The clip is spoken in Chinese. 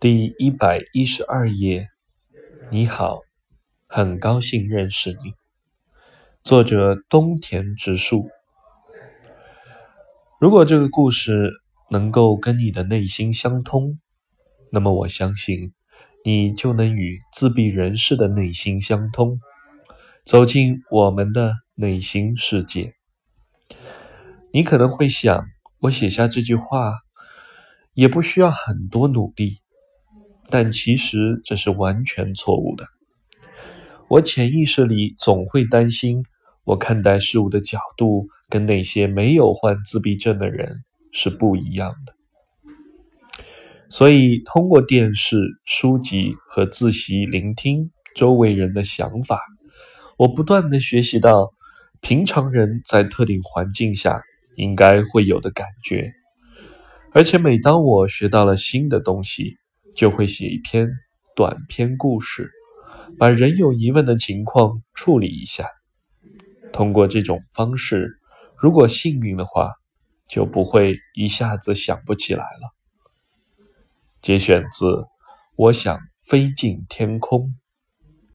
第一百一十二页。你好，很高兴认识你。作者：东田直树。如果这个故事能够跟你的内心相通，那么我相信你就能与自闭人士的内心相通，走进我们的内心世界。你可能会想，我写下这句话也不需要很多努力，但其实这是完全错误的。我潜意识里总会担心，我看待事物的角度跟那些没有患自闭症的人是不一样的。所以，通过电视、书籍和自习聆听周围人的想法，我不断的学习到平常人在特定环境下。应该会有的感觉，而且每当我学到了新的东西，就会写一篇短篇故事，把人有疑问的情况处理一下。通过这种方式，如果幸运的话，就不会一下子想不起来了。节选自《我想飞进天空》。